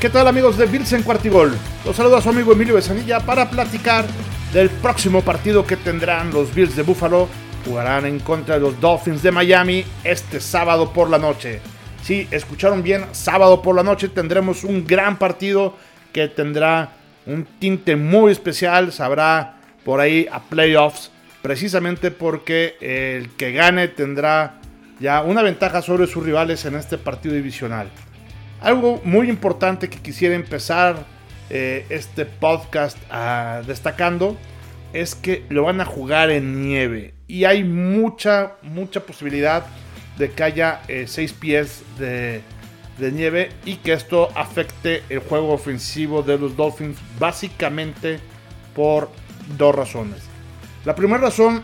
¿Qué tal amigos de Bills en Cuartigol? Los saluda su amigo Emilio Besanilla para platicar del próximo partido que tendrán los Bills de Buffalo. Jugarán en contra de los Dolphins de Miami este sábado por la noche. Si escucharon bien, sábado por la noche tendremos un gran partido que tendrá un tinte muy especial. Sabrá por ahí a playoffs, precisamente porque el que gane tendrá ya una ventaja sobre sus rivales en este partido divisional. Algo muy importante que quisiera empezar eh, este podcast ah, destacando es que lo van a jugar en nieve y hay mucha, mucha posibilidad de que haya 6 eh, pies de, de nieve y que esto afecte el juego ofensivo de los Dolphins básicamente por dos razones. La primera razón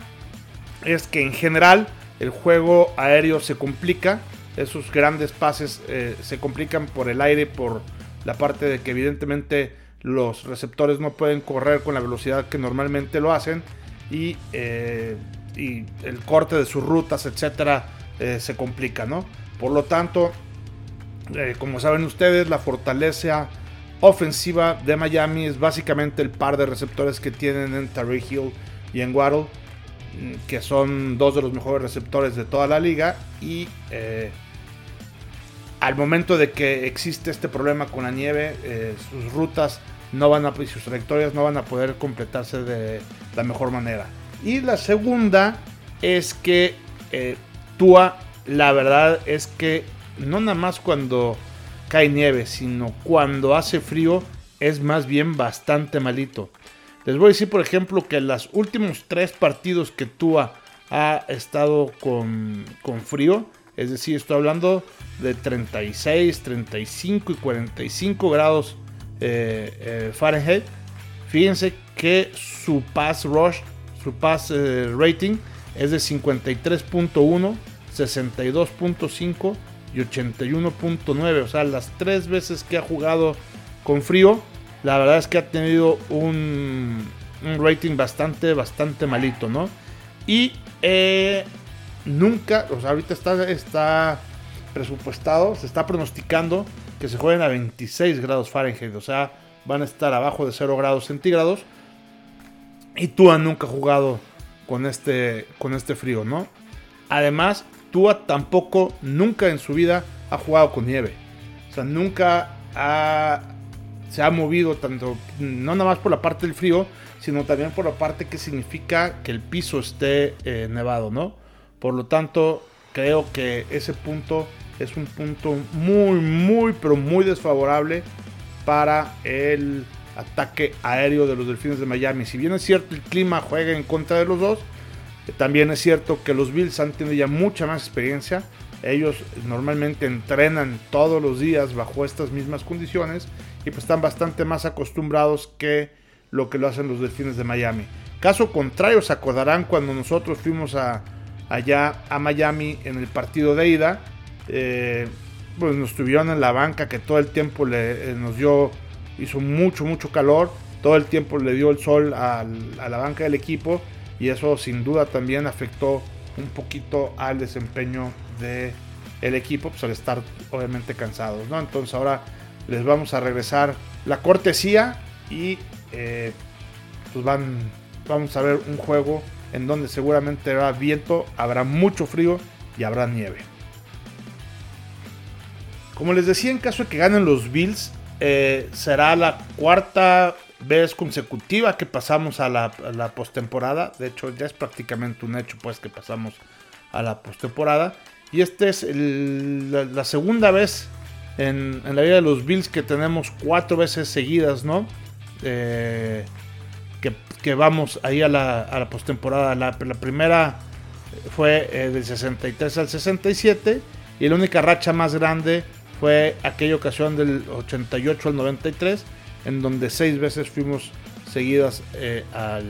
es que en general el juego aéreo se complica esos grandes pases eh, se complican por el aire, por la parte de que evidentemente los receptores no pueden correr con la velocidad que normalmente lo hacen y, eh, el corte de sus rutas, etcétera, eh, se complica, ¿no? Por lo tanto, como saben ustedes, la fortaleza ofensiva de Miami es básicamente el par de receptores que tienen en Tariq Hill y en Waddle, mm, que son dos de los mejores receptores de toda la liga y al momento de que existe este problema con la nieve, eh, sus rutas no van a, sus trayectorias no van a poder completarse de la mejor manera. Y la segunda es que eh, Tua, la verdad es que no nada más cuando cae nieve, sino cuando hace frío, es más bien bastante malito. Les voy a decir, por ejemplo, que los últimos tres partidos que Tua ha estado con, con frío, es decir, estoy hablando de 36, 35 y 45 grados eh, eh, Fahrenheit. Fíjense que su pass rush, su pass eh, rating es de 53.1, 62.5 y 81.9. O sea, las tres veces que ha jugado con frío, la verdad es que ha tenido un, un rating bastante, bastante malito, ¿no? Y nunca, o sea, ahorita está, está presupuestado, se está pronosticando que se jueguen a 26 grados Fahrenheit, o sea, van a estar abajo de 0 grados centígrados. Y Tua nunca ha jugado con este, con este frío, ¿no? Además, Tua tampoco, nunca en su vida ha jugado con nieve. O sea, nunca se ha movido tanto, no nada más por la parte del frío, sino también por la parte que significa que el piso esté eh, nevado, ¿no? Por lo tanto, creo que ese punto es un punto muy, muy, pero muy desfavorable para el ataque aéreo de los Delfines de Miami. Si bien es cierto el clima juega en contra de los dos, también es cierto que los Bills han tenido ya mucha más experiencia. Ellos normalmente entrenan todos los días bajo estas mismas condiciones y pues están bastante más acostumbrados que lo que lo hacen los Delfines de Miami. Caso contrario, se acordarán cuando nosotros fuimos a, allá a Miami en el partido de ida. Eh, pues nos tuvieron en la banca que todo el tiempo le, eh, nos dio, hizo mucho, mucho calor. Todo el tiempo le dio el sol a la banca del equipo y eso sin duda también afectó un poquito al desempeño del el equipo, pues al estar obviamente cansados, ¿no? Entonces ahora les vamos a regresar la cortesía y eh, pues van, vamos a ver un juego en donde seguramente habrá viento, habrá mucho frío y habrá nieve. Como les decía, en caso de que ganen los Bills, eh, será la cuarta vez consecutiva que pasamos a la, postemporada. De hecho, ya es prácticamente un hecho, pues, que pasamos a la postemporada. Y esta es la, segunda vez en, la vida de los Bills que tenemos cuatro veces seguidas, ¿no? Eh, que, vamos ahí a la, a la postemporada. La, primera fue eh, del 63 al 67 y la única racha más grande fue aquella ocasión del 88 al 93 en donde seis veces fuimos seguidas eh, a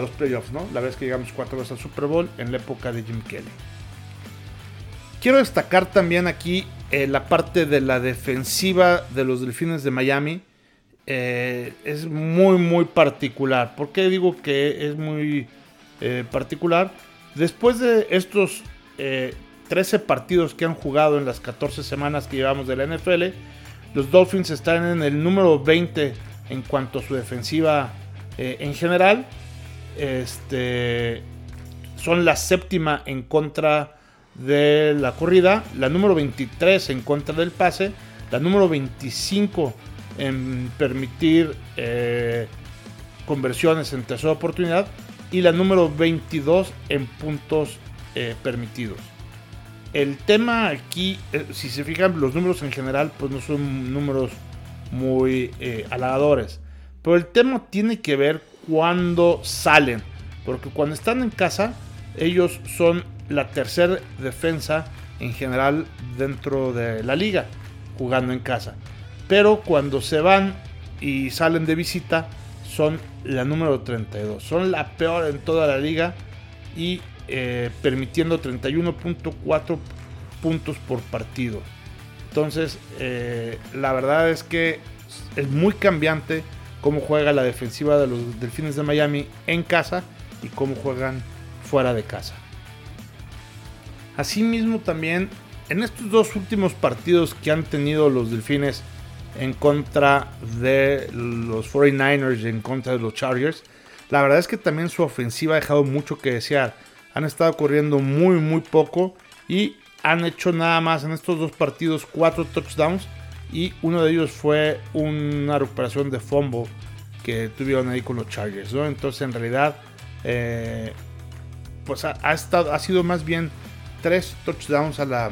los playoffs, ¿no? La vez que llegamos cuatro veces al Super Bowl en la época de Jim Kelly. Quiero destacar también aquí eh, la parte de la defensiva de los Delfines de Miami eh, es muy, muy particular. ¿Por qué digo que es muy eh, particular? Después de estos 13 eh, partidos que han jugado en las 14 semanas que llevamos de la NFL, Los Dolphins están en el número 20 en cuanto a su defensiva eh, en general. Este, son la séptima en contra de la corrida, la número 23 en contra del pase, la número 25 en permitir eh, conversiones en tercera oportunidad y la número 22 en puntos eh, permitidos. El tema aquí, eh, si se fijan, los números en general, pues no son números muy halagadores. Pero el tema tiene que ver cuando salen. Porque cuando están en casa, ellos son la tercera defensa en general dentro de la liga, jugando en casa. Pero cuando se van y salen de visita, son la número 32. Son la peor en toda la liga y eh, permitiendo 31.4 puntos por partido. Entonces, eh, la verdad es que es muy cambiante cómo juega la defensiva de los Delfines de Miami en casa y cómo juegan fuera de casa. Asimismo también en estos dos últimos partidos que han tenido los Delfines en contra de los 49ers y en contra de los Chargers, la verdad es que también su ofensiva ha dejado mucho que desear. Han estado corriendo muy muy poco y han hecho nada más en estos dos partidos cuatro touchdowns y uno de ellos fue una recuperación de fumble que tuvieron ahí con los Chargers. Entonces en realidad eh, pues ha, estado, ha sido más bien tres touchdowns a la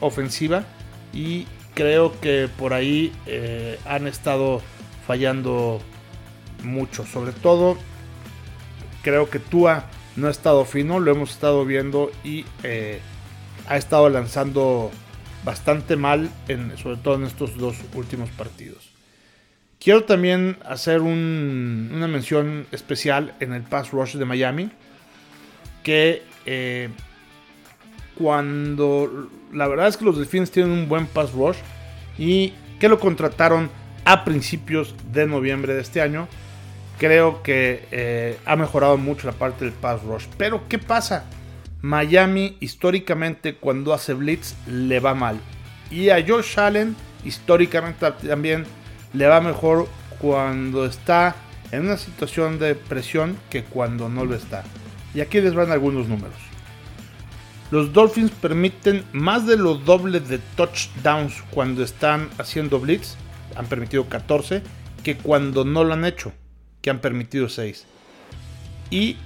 ofensiva y creo que por ahí eh, han estado fallando mucho. Sobre todo, creo que Tua no ha estado fino, lo hemos estado viendo y eh, ha estado lanzando bastante mal, en, sobre todo en estos dos últimos partidos. Quiero también hacer una mención especial en el pass rush de Miami, que eh, cuando la verdad es que los Delfines tienen un buen pass rush y que lo contrataron a principios de noviembre de este año. Creo que eh, ha mejorado mucho la parte del pass rush. Pero ¿qué pasa? Miami históricamente cuando hace blitz le va mal. Y a Josh Allen históricamente también le va mejor cuando está en una situación de presión que cuando no lo está. Y aquí les van algunos números. Los Dolphins permiten más de lo doble de touchdowns cuando están haciendo blitz, han permitido 14, que cuando no lo han hecho, que han permitido 6. Y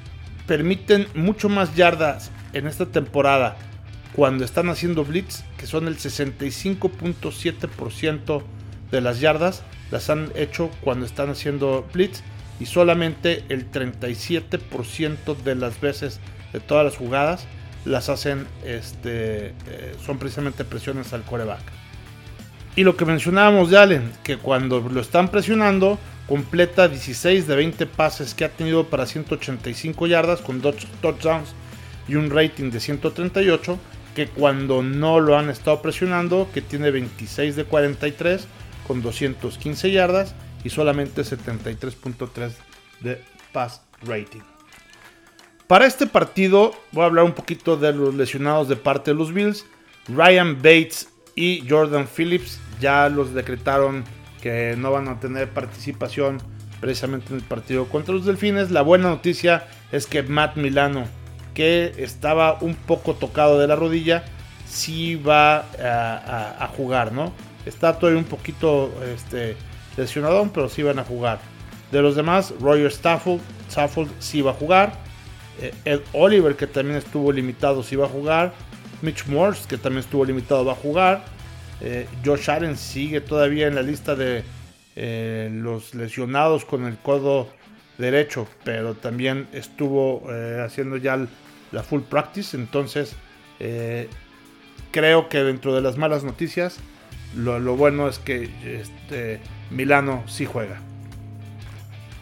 permiten mucho más yardas en esta temporada cuando están haciendo blitz, que son el 65.7% de las yardas, las han hecho cuando están haciendo blitz y solamente el 37% de las veces de todas las jugadas las hacen, este, eh, son precisamente presiones al coreback. Y lo que mencionábamos de Allen, que cuando lo están presionando, completa 16 de 20 pases que ha tenido para 185 yardas con dos touchdowns y un rating de 138, que cuando no lo han estado presionando, que tiene 26 de 43 con 215 yardas y solamente 73.3 de pass rating. Para este partido voy a hablar un poquito de los lesionados de parte de los Bills. Ryan Bates y Jordan Phillips ya los decretaron que no van a tener participación precisamente en el partido contra los Delfines. La buena noticia es que Matt Milano, que estaba un poco tocado de la rodilla, sí va a, jugar, ¿no? Está todavía un poquito este, lesionado, pero sí van a jugar. De los demás, Roger Stafford, Stafford sí va a jugar. Eh, Ed Oliver, que también estuvo limitado, si va a jugar. Mitch Morse, que también estuvo limitado, va a jugar. Eh, Josh Allen sigue todavía en la lista de eh, los lesionados con el codo derecho, pero también estuvo haciendo ya la full practice. Entonces, creo que dentro de las malas noticias, lo, lo bueno es que este, Milano sí juega.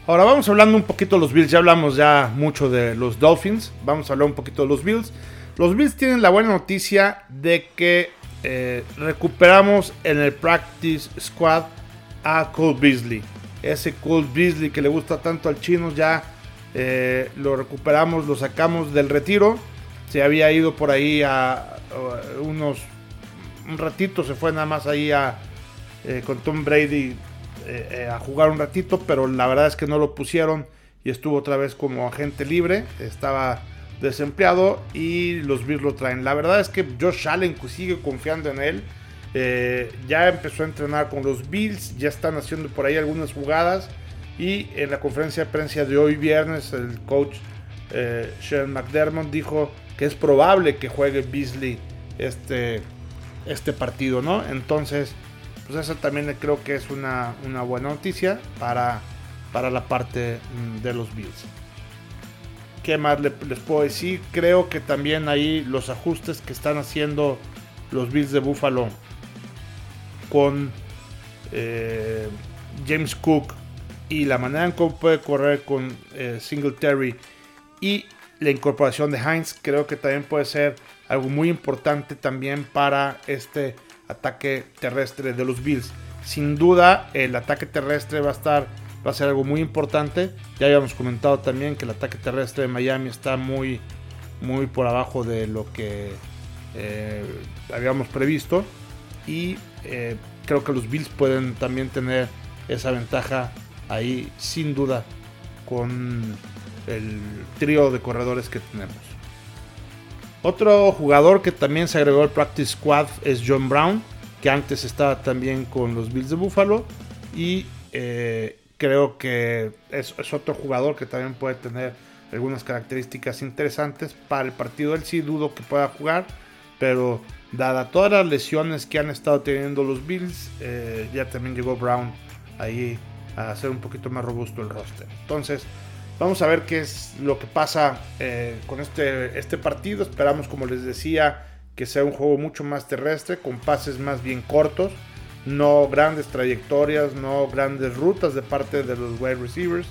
Ahora vamos hablando un poquito de los Bills. Ya hablamos ya mucho de los Dolphins. Vamos a hablar un poquito de los Bills. Los Bills tienen la buena noticia de que eh, recuperamos en el practice squad a Cole Beasley. Ese Cole Beasley que le gusta tanto al chino ya eh, lo recuperamos, lo sacamos del retiro. Se había ido por ahí a, unos un ratito, se fue nada más ahí a, eh, con Tom Brady a jugar un ratito, pero la verdad es que no lo pusieron y estuvo otra vez como agente libre. Estaba desempleado y los Bills lo traen. La verdad es que Josh Allen sigue confiando en él. ya empezó a entrenar con los Bills, ya están haciendo por ahí algunas jugadas. Y en la conferencia de prensa de hoy viernes, el coach eh, Sean McDermott dijo que es probable que juegue Beasley este, este partido, ¿no? Entonces, pues también creo que es una, buena noticia para, para la parte mm, de los Bills. ¿Qué más les puedo decir? Creo que también ahí los ajustes que están haciendo los Bills de Buffalo con eh, James Cook y la manera en cómo puede correr con eh, Singletary y la incorporación de Heinz creo que también puede ser algo muy importante también para este ataque terrestre de los Bills. Sin duda el ataque terrestre va a estar va a ser algo muy importante. Ya habíamos comentado también que el ataque terrestre de Miami está muy muy por abajo de lo que eh, habíamos previsto y eh, creo que los Bills pueden también tener esa ventaja ahí sin duda con el trío de corredores que tenemos. Otro jugador que también se agregó al Practice Squad es John Brown, que antes estaba también con los Bills de Buffalo. Y eh, creo que es, otro jugador que también puede tener algunas características interesantes para el partido. Él sí dudo que pueda jugar, pero dada todas las lesiones que han estado teniendo los Bills, eh, ya también llegó Brown ahí a hacer un poquito más robusto el roster. Entonces, Vamos a ver qué es lo que pasa eh, con este, este partido. Esperamos, como les decía, que sea un juego mucho más terrestre, con pases más bien cortos, no grandes trayectorias, no grandes rutas de parte de los wide receivers.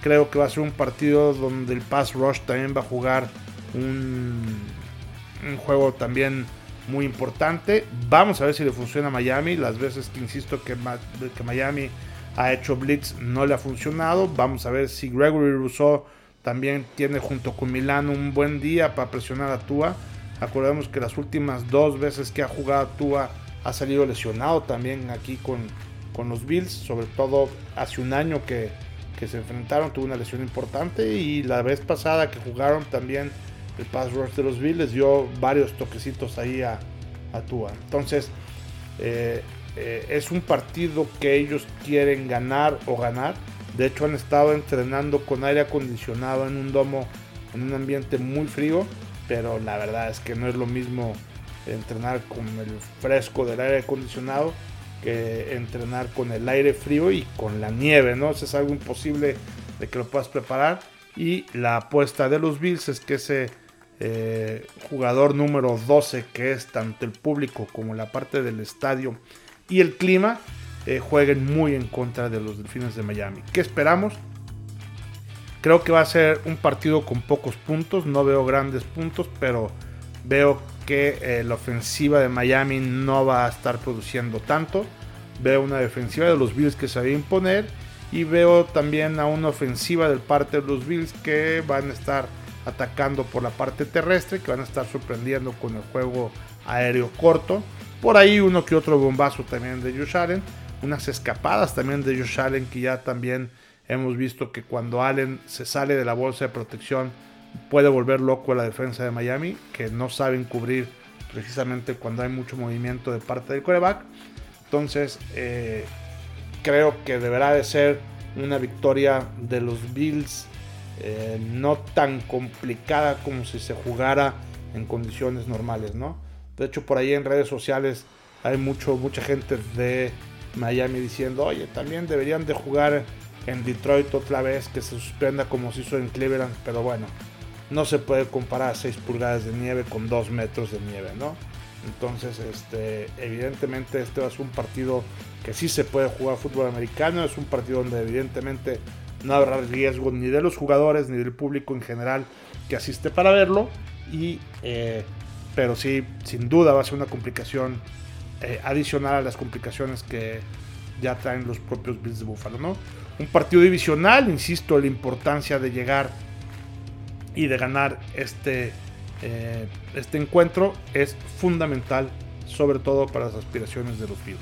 Creo que va a ser un partido donde el pass rush también va a jugar un, juego también muy importante. Vamos a ver si le funciona a Miami. Las veces que insisto que, que Miami ha hecho blitz, no le ha funcionado. Vamos a ver si Gregory Rousseau también tiene junto con Milano un buen día para presionar a Tua. Acordemos que las últimas dos veces que ha jugado Tua ha salido lesionado también aquí con, con los Bills, sobre todo hace un año que, que, se enfrentaron, tuvo una lesión importante y la vez pasada que jugaron también el pass rush de los Bills dio varios toquecitos ahí a, a Tua. Entonces, eh, eh, es un partido que ellos quieren ganar o ganar. De hecho han estado entrenando con aire acondicionado en un domo, en un ambiente muy frío, pero la verdad es que no es lo mismo entrenar con el fresco del aire acondicionado que entrenar con el aire frío y con la nieve, ¿no? Eso es algo imposible de que lo puedas preparar. Y la apuesta de los Bills es que ese eh, jugador número 12, que es tanto el público como la parte del estadio, y el clima eh, jueguen muy en contra de los Delfines de Miami. ¿Qué esperamos? Creo que va a ser un partido con pocos puntos, no veo grandes puntos, pero veo que eh, la ofensiva de Miami no va a estar produciendo tanto. Veo una defensiva de los Bills que se va a imponer y veo también a una ofensiva del parte de los Bills que van a estar atacando por la parte terrestre, que van a estar sorprendiendo con el juego aéreo corto. Por ahí uno que otro bombazo también de Josh Allen. Unas escapadas también de Josh Allen que ya también hemos visto que cuando Allen se sale de la bolsa de protección puede volver loco a la defensa de Miami, que no saben cubrir precisamente cuando hay mucho movimiento de parte del coreback. Entonces eh, creo que deberá de ser una victoria de los Bills eh, no tan complicada como si se jugara en condiciones normales, ¿no? De hecho, por ahí en redes sociales hay mucho, mucha gente de Miami diciendo, oye, también deberían de jugar en Detroit otra vez, que se suspenda como se hizo en Cleveland, pero bueno, no se puede comparar 6 pulgadas de nieve con 2 metros de nieve, ¿no? Entonces, este, evidentemente este ser un partido que sí se puede jugar fútbol americano, es un partido donde evidentemente no habrá riesgo ni de los jugadores ni del público en general que asiste para verlo. Y eh, pero sí, sin duda va a ser una complicación eh, adicional a las complicaciones que ya traen los propios Bills de Buffalo, ¿no? Un partido divisional, insisto, la importancia de llegar y de ganar este, eh, este encuentro es fundamental, sobre todo para las aspiraciones de los Bills.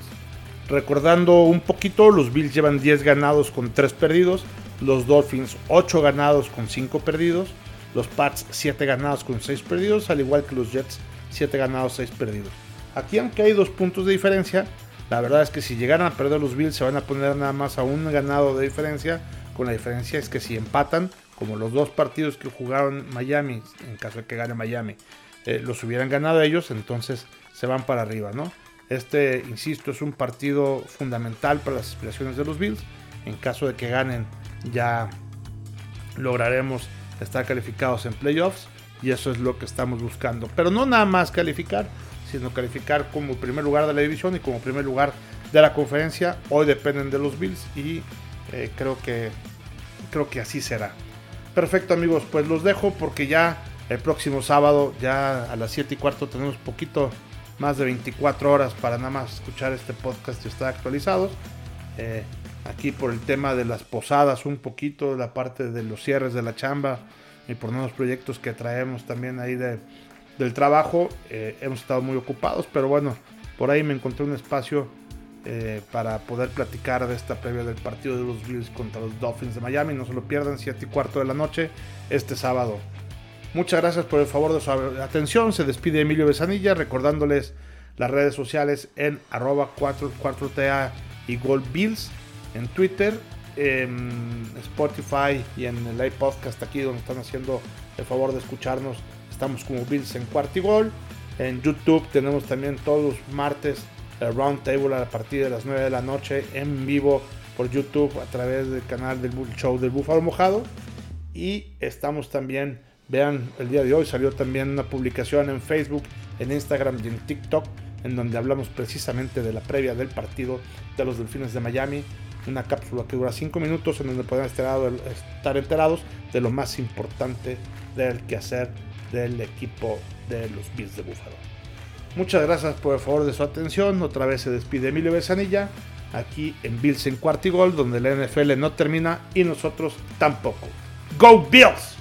Recordando un poquito, los Bills llevan 10 ganados con 3 perdidos, los Dolphins 8 ganados con 5 perdidos, los Pats 7 ganados con 6 perdidos, al igual que los Jets 7 ganados, 6 perdidos. Aquí aunque hay dos puntos de diferencia, la verdad es que si llegaran a perder los Bills se van a poner nada más a un ganado de diferencia, con la diferencia es que si empatan, como los dos partidos que jugaron Miami, en caso de que gane Miami, eh, los hubieran ganado ellos, entonces se van para arriba, ¿no? Este, insisto, es un partido fundamental para las aspiraciones de los Bills. En caso de que ganen, ya lograremos estar calificados en playoffs y eso es lo que estamos buscando. Pero no nada más calificar, sino calificar como primer lugar de la división y como primer lugar de la conferencia. Hoy dependen de los Bills y eh, creo que creo que así será. Perfecto amigos, pues los dejo porque ya el próximo sábado, ya a las 7 y cuarto, tenemos poquito más de 24 horas para nada más escuchar este podcast y estar actualizados. Eh, aquí por el tema de las posadas, un poquito, la parte de los cierres de la chamba y por nuevos proyectos que traemos también ahí de, del trabajo. Eh, hemos estado muy ocupados, pero bueno, por ahí me encontré un espacio eh, para poder platicar de esta previa del partido de los Bills contra los Dolphins de Miami. No se lo pierdan, 7 y cuarto de la noche, este sábado. Muchas gracias por el favor de su atención. Se despide Emilio Besanilla recordándoles las redes sociales en arroba 4, ta y Gold Bills en Twitter, en Spotify y en el live podcast aquí donde están haciendo el favor de escucharnos. Estamos como Bills en Cuartigol. En YouTube tenemos también todos los martes el Round Table a partir de las 9 de la noche en vivo por YouTube a través del canal del show del Búfalo Mojado. Y estamos también Vean, el día de hoy salió también una publicación en Facebook, en Instagram y en TikTok, en donde hablamos precisamente de la previa del partido de los Delfines de Miami. Una cápsula que dura 5 minutos en donde pueden estar enterados de lo más importante del quehacer del equipo de los Bills de Buffalo. Muchas gracias por el favor de su atención. Otra vez se despide Emilio Besanilla aquí en Bills en Cuartigol, donde la NFL no termina y nosotros tampoco. ¡Go Bills!